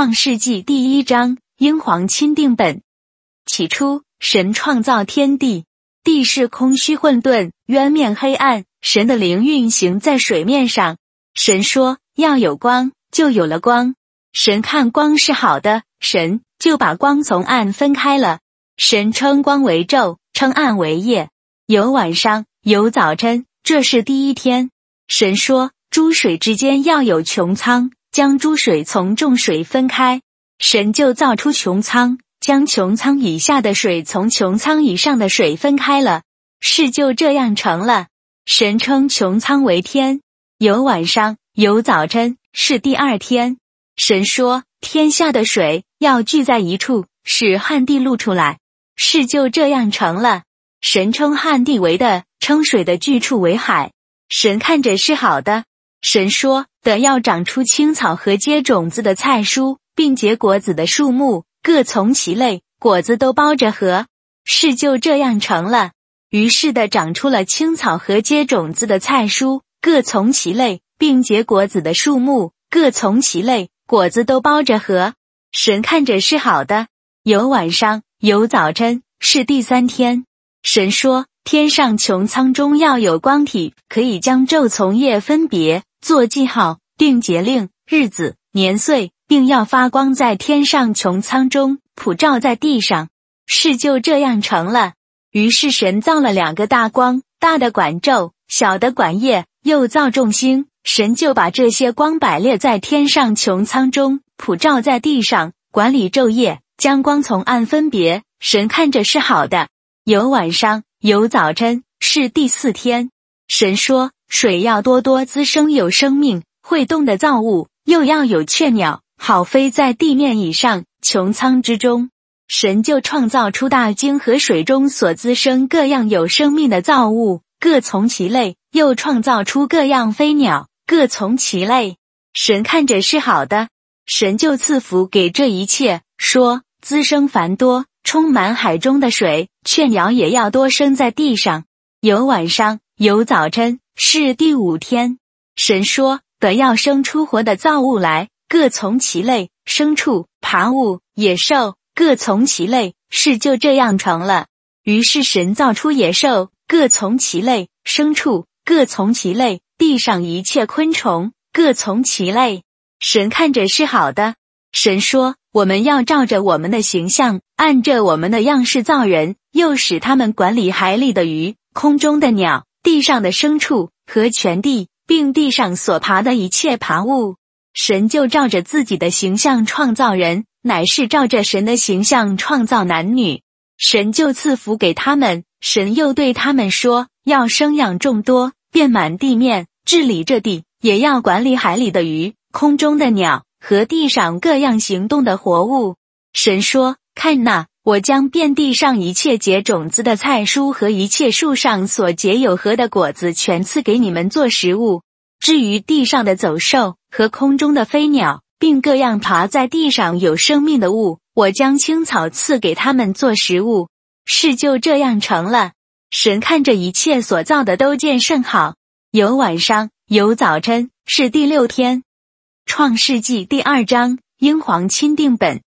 创世纪第一章，英皇钦定本。起初，神创造天地，地是空虚混沌，渊面黑暗。神的灵运行在水面上。神说：“要有光，就有了光。”神看光是好的，神就把光从暗分开了。神称光为昼，称暗为夜。有晚上，有早晨，这是第一天。神说：“诸水之间要有穹苍。”将诸水从众水分开，神就造出穹苍，将穹苍以下的水从穹苍以上的水分开了，事就这样成了。神称穹苍为天，有晚上，有早晨，是第二天。神说：天下的水要聚在一处，使旱地露出来，事就这样成了。神称旱地为的，称水的聚处为海。神看着是好的。神说：“得要长出青草和结种子的菜蔬，并结果子的树木，各从其类，果子都包着核。”事就这样成了。于是的长出了青草和结种子的菜蔬，各从其类，并结果子的树木，各从其类，果子都包着核。神看着是好的。有晚上，有早晨，是第三天。神说：“天上穹苍中要有光体，可以将昼从夜分别。”做记号，定节令、日子、年岁，并要发光在天上穹苍中，普照在地上。事就这样成了。于是神造了两个大光，大的管昼，小的管夜，又造众星。神就把这些光摆列在天上穹苍中，普照在地上，管理昼夜，将光从暗分别。神看着是好的。有晚上，有早晨，是第四天。神说。水要多多滋生有生命会动的造物，又要有雀鸟，好飞在地面以上穹苍之中。神就创造出大鲸和水中所滋生各样有生命的造物，各从其类；又创造出各样飞鸟，各从其类。神看着是好的，神就赐福给这一切，说：滋生繁多，充满海中的水；雀鸟也要多生在地上。有晚上，有早晨。是第五天，神说得要生出活的造物来，各从其类，牲畜、爬物、野兽，各从其类。事就这样成了。于是神造出野兽，各从其类；牲畜，各从其类；地上一切昆虫，各从其类。神看着是好的。神说：我们要照着我们的形象，按着我们的样式造人，又使他们管理海里的鱼，空中的鸟。地上的牲畜和全地，并地上所爬的一切爬物，神就照着自己的形象创造人，乃是照着神的形象创造男女。神就赐福给他们，神又对他们说：要生养众多，遍满地面，治理这地，也要管理海里的鱼、空中的鸟和地上各样行动的活物。神说：看那。我将遍地上一切结种子的菜蔬和一切树上所结有核的果子全赐给你们做食物。至于地上的走兽和空中的飞鸟，并各样爬在地上有生命的物，我将青草赐给他们做食物。事就这样成了。神看着一切所造的都见甚好。有晚上，有早晨，是第六天。创世纪第二章，英皇钦定本。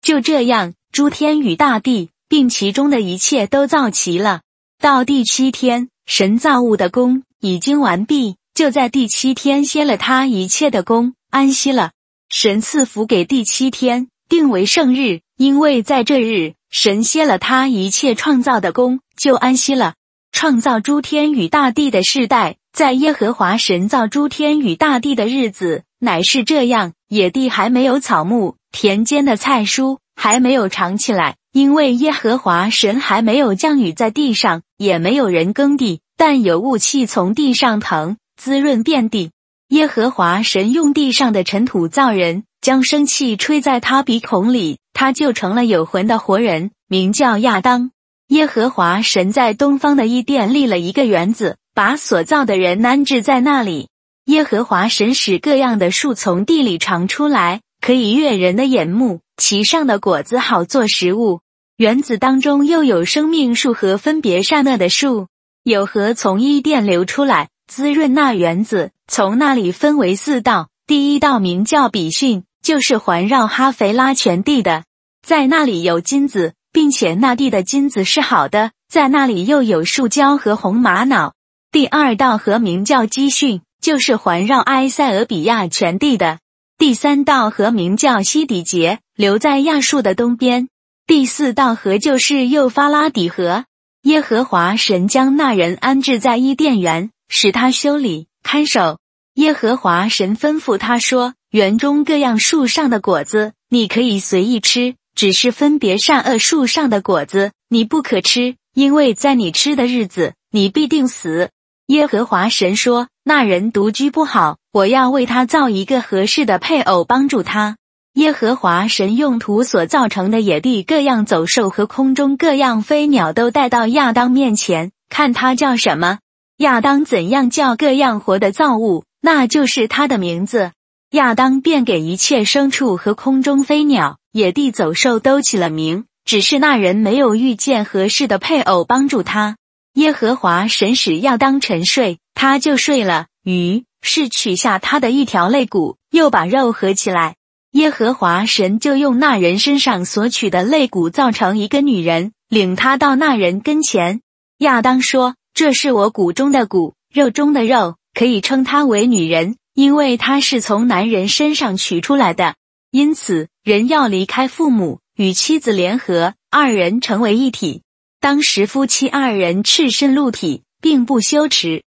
就这样。诸天与大地，并其中的一切都造齐了。到第七天，神造物的功已经完毕，就在第七天歇了他一切的功，安息了。神赐福给第七天，定为圣日，因为在这日，神歇了他一切创造的功，就安息了。创造诸天与大地的世代，在耶和华神造诸天与大地的日子，乃是这样：野地还没有草木，田间的菜蔬。还没有长起来，因为耶和华神还没有降雨在地上，也没有人耕地，但有雾气从地上腾，滋润遍地。耶和华神用地上的尘土造人，将生气吹在他鼻孔里，他就成了有魂的活人，名叫亚当。耶和华神在东方的伊甸立了一个园子，把所造的人安置在那里。耶和华神使各样的树从地里长出来，可以悦人的眼目。其上的果子好做食物，园子当中又有生命树和分别善恶的树，有河从伊甸流出来，滋润那园子。从那里分为四道，第一道名叫比逊，就是环绕哈腓拉全地的，在那里有金子，并且那地的金子是好的，在那里又有树胶和红玛瑙。第二道河名叫基训，就是环绕埃塞俄比亚全地的。第三道河名叫西底杰，留在亚述的东边。第四道河就是幼发拉底河。耶和华神将那人安置在伊甸园，使他修理看守。耶和华神吩咐他说：“园中各样树上的果子，你可以随意吃；只是分别善恶树上的果子，你不可吃，因为在你吃的日子，你必定死。”耶和华神说：“那人独居不好，我要为他造一个合适的配偶，帮助他。”耶和华神用土所造成的野地各样走兽和空中各样飞鸟都带到亚当面前，看他叫什么。亚当怎样叫各样活的造物，那就是他的名字。亚当便给一切牲畜和空中飞鸟、野地走兽都起了名。只是那人没有遇见合适的配偶帮助他。耶和华神使亚当沉睡，他就睡了。于是取下他的一条肋骨，又把肉合起来。耶和华神就用那人身上所取的肋骨造成一个女人，领他到那人跟前。亚当说：“这是我骨中的骨，肉中的肉，可以称她为女人，因为她是从男人身上取出来的。因此，人要离开父母，与妻子联合，二人成为一体。当时夫妻二人赤身露体，并不羞耻。”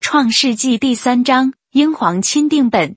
创世纪第三章，英皇钦定本。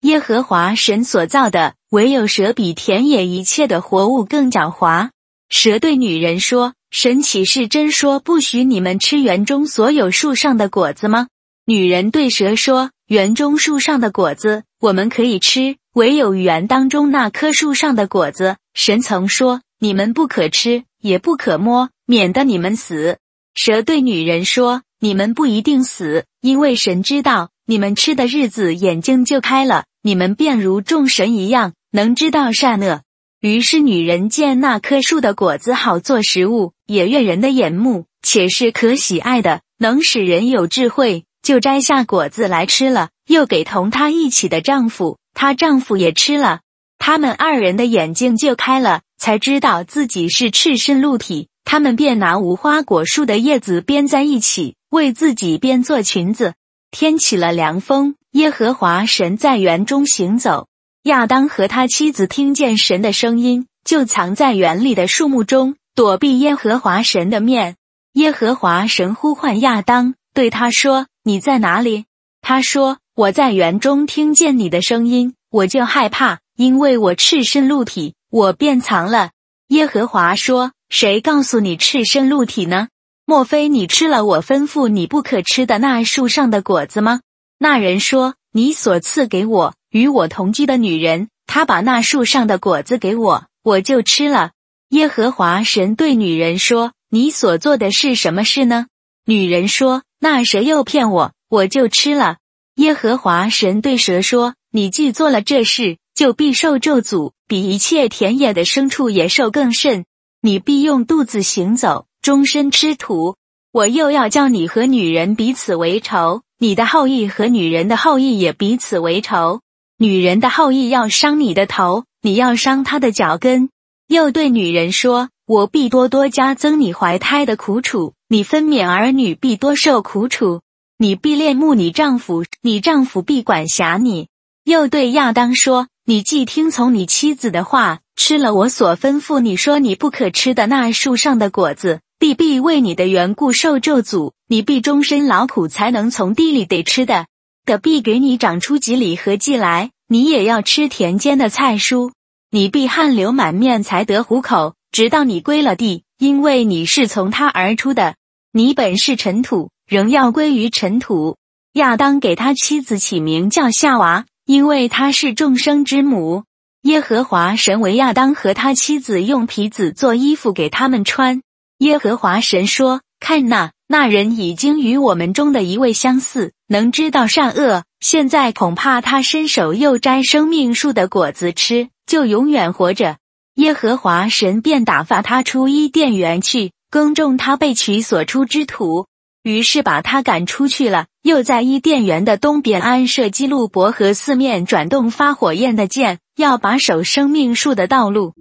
耶和华神所造的，唯有蛇比田野一切的活物更狡猾。蛇对女人说：“神岂是真说不许你们吃园中所有树上的果子吗？”女人对蛇说：“园中树上的果子我们可以吃，唯有园当中那棵树上的果子，神曾说你们不可吃，也不可摸，免得你们死。”蛇对女人说：“你们不一定死，因为神知道你们吃的日子，眼睛就开了。”你们便如众神一样，能知道善恶。于是女人见那棵树的果子好做食物，也悦人的眼目，且是可喜爱的，能使人有智慧，就摘下果子来吃了，又给同她一起的丈夫，她丈夫也吃了。他们二人的眼睛就开了，才知道自己是赤身露体。他们便拿无花果树的叶子编在一起，为自己编做裙子。天起了凉风。耶和华神在园中行走，亚当和他妻子听见神的声音，就藏在园里的树木中，躲避耶和华神的面。耶和华神呼唤亚当，对他说：“你在哪里？”他说：“我在园中听见你的声音，我就害怕，因为我赤身露体，我便藏了。”耶和华说：“谁告诉你赤身露体呢？莫非你吃了我吩咐你不可吃的那树上的果子吗？”那人说：“你所赐给我与我同居的女人，她把那树上的果子给我，我就吃了。”耶和华神对女人说：“你所做的是什么事呢？”女人说：“那蛇诱骗我，我就吃了。”耶和华神对蛇说：“你既做了这事，就必受咒诅，比一切田野的牲畜野兽更甚。你必用肚子行走，终身吃土。我又要叫你和女人彼此为仇。”你的后裔和女人的后裔也彼此为仇，女人的后裔要伤你的头，你要伤她的脚跟。又对女人说：“我必多多加增你怀胎的苦楚，你分娩儿女必多受苦楚。你必恋慕你丈夫，你丈夫必管辖你。”又对亚当说：“你既听从你妻子的话，吃了我所吩咐你说你不可吃的那树上的果子。”地必为你的缘故受咒诅，你必终身劳苦才能从地里得吃的，的必给你长出几里和季来，你也要吃田间的菜蔬，你必汗流满面才得糊口，直到你归了地，因为你是从他而出的，你本是尘土，仍要归于尘土。亚当给他妻子起名叫夏娃，因为她是众生之母。耶和华神为亚当和他妻子用皮子做衣服给他们穿。耶和华神说：“看那那人已经与我们中的一位相似，能知道善恶。现在恐怕他伸手又摘生命树的果子吃，就永远活着。”耶和华神便打发他出伊甸园去，耕种他被取所出之土。于是把他赶出去了，又在伊甸园的东边安设基路伯和四面转动发火焰的剑，要把守生命树的道路。